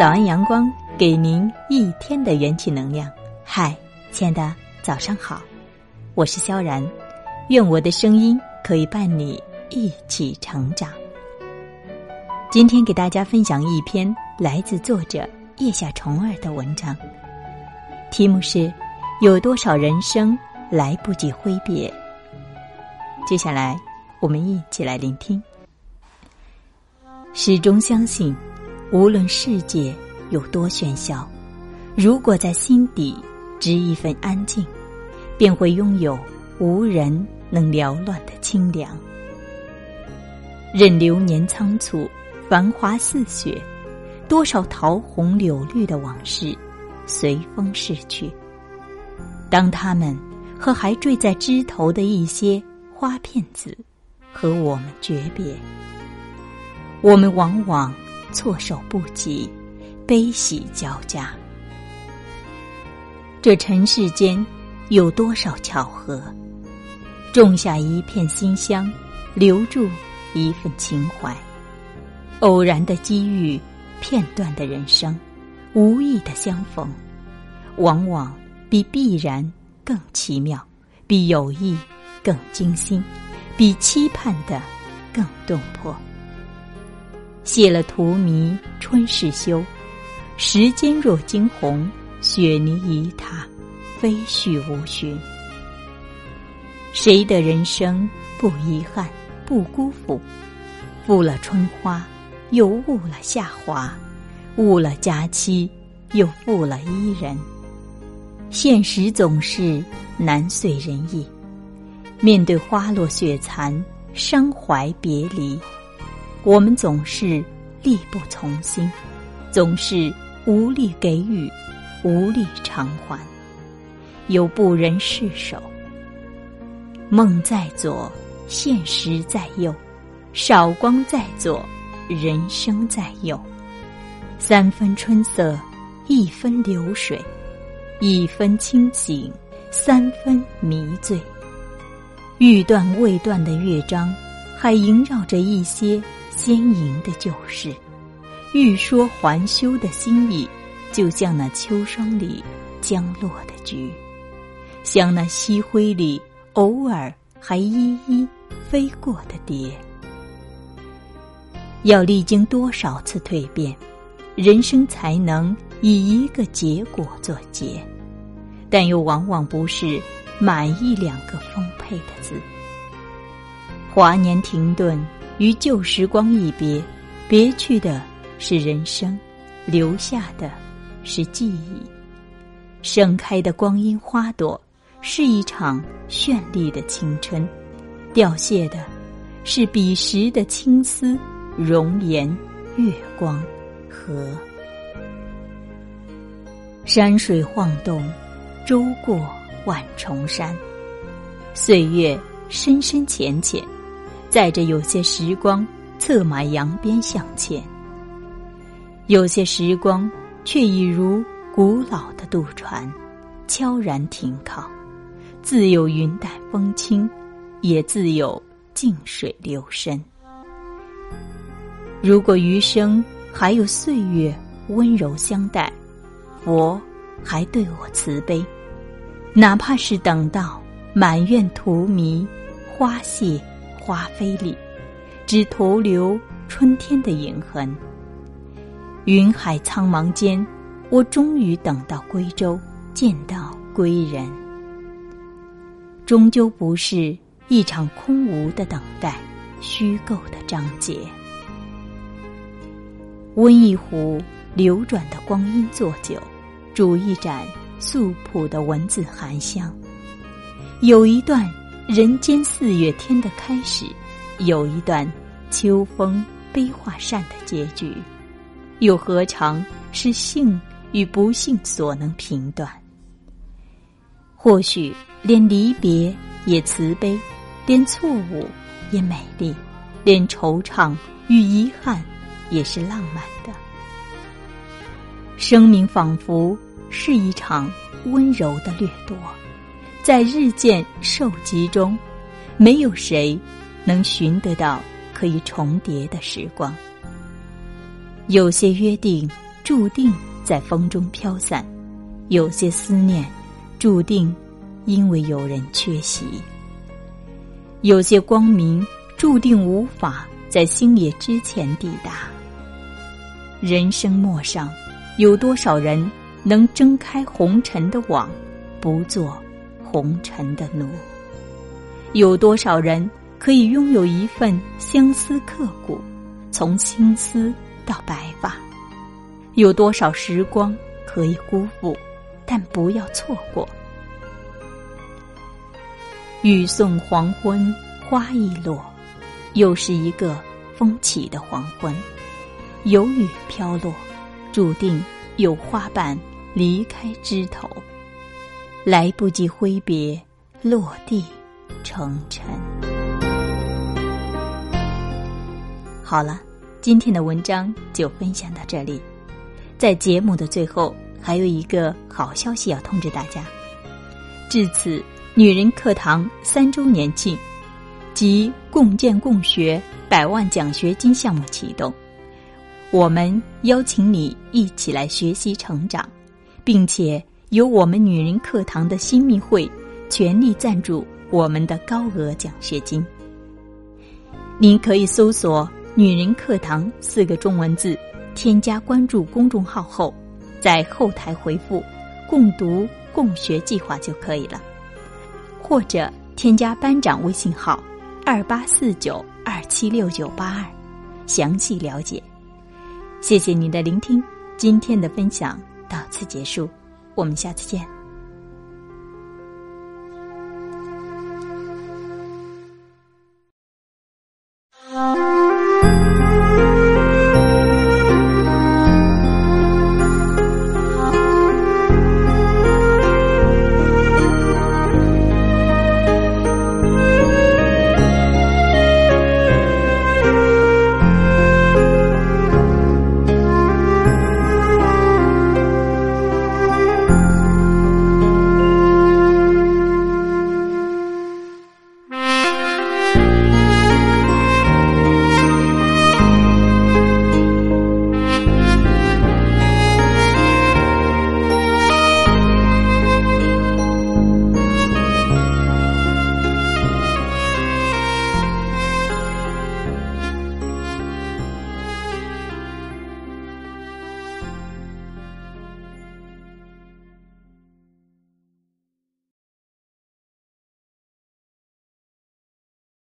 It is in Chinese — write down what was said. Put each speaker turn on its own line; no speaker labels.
早安阳光，给您一天的元气能量。嗨，亲爱的，早上好，我是萧然，愿我的声音可以伴你一起成长。今天给大家分享一篇来自作者叶夏虫儿的文章，题目是“有多少人生来不及挥别”。接下来，我们一起来聆听。始终相信，无论世界有多喧嚣，如果在心底植一份安静，便会拥有无人能缭乱的清凉。任流年仓促，繁华似雪，多少桃红柳绿的往事随风逝去。当他们和还坠在枝头的一些花片子和我们诀别。我们往往措手不及，悲喜交加。这尘世间有多少巧合？种下一片馨香，留住一份情怀。偶然的机遇，片段的人生，无意的相逢，往往比必然更奇妙，比有意更精心，比期盼的更动魄。谢了荼蘼春事休，时间若惊鸿，雪泥一踏，飞絮无寻。谁的人生不遗憾，不辜负？负了春花，又误了夏华；误了佳期，又负了伊人。现实总是难遂人意，面对花落雪残，伤怀别离。我们总是力不从心，总是无力给予，无力偿还，又不忍释手。梦在左，现实在右；韶光在左，人生在右。三分春色，一分流水，一分清醒，三分迷醉。欲断未断的乐章，还萦绕着一些。坚莹的旧事，欲说还休的心意，就像那秋霜里将落的菊，像那夕晖里偶尔还依依飞过的蝶。要历经多少次蜕变，人生才能以一个结果作结？但又往往不是满意两个丰沛的字。华年停顿。与旧时光一别，别去的是人生，留下的是记忆。盛开的光阴花朵，是一场绚丽的青春；凋谢的，是彼时的青丝、容颜、月光和山水晃动，舟过万重山。岁月深深浅浅。载着有些时光，策马扬鞭向前；有些时光，却已如古老的渡船，悄然停靠。自有云淡风轻，也自有静水流深。如果余生还有岁月温柔相待，佛还对我慈悲，哪怕是等到满院荼蘼花谢。花飞里，只徒留春天的影痕。云海苍茫间，我终于等到归舟，见到归人。终究不是一场空无的等待，虚构的章节。温一壶流转的光阴作酒，煮一盏素朴的文字含香。有一段。人间四月天的开始，有一段秋风悲画扇的结局，又何尝是幸与不幸所能评断？或许连离别也慈悲，连错误也美丽，连惆怅与遗憾也是浪漫的。生命仿佛是一场温柔的掠夺。在日渐受集中，没有谁能寻得到可以重叠的时光。有些约定注定在风中飘散，有些思念注定因为有人缺席，有些光明注定无法在星夜之前抵达。人生陌上，有多少人能睁开红尘的网，不做红尘的奴？有多少人可以拥有一份相思刻骨，从青丝到白发？有多少时光可以辜负，但不要错过。雨送黄昏，花易落，又是一个风起的黄昏。有雨飘落，注定有花瓣离开枝头，来不及挥别，落地。成尘。好了，今天的文章就分享到这里。在节目的最后，还有一个好消息要通知大家：至此，女人课堂三周年庆及共建共学百万奖学金项目启动，我们邀请你一起来学习成长，并且由我们女人课堂的新密会全力赞助。我们的高额奖学金，您可以搜索“女人课堂”四个中文字，添加关注公众号后，在后台回复“共读共学计划”就可以了，或者添加班长微信号二八四九二七六九八二，详细了解。谢谢您的聆听，今天的分享到此结束，我们下次见。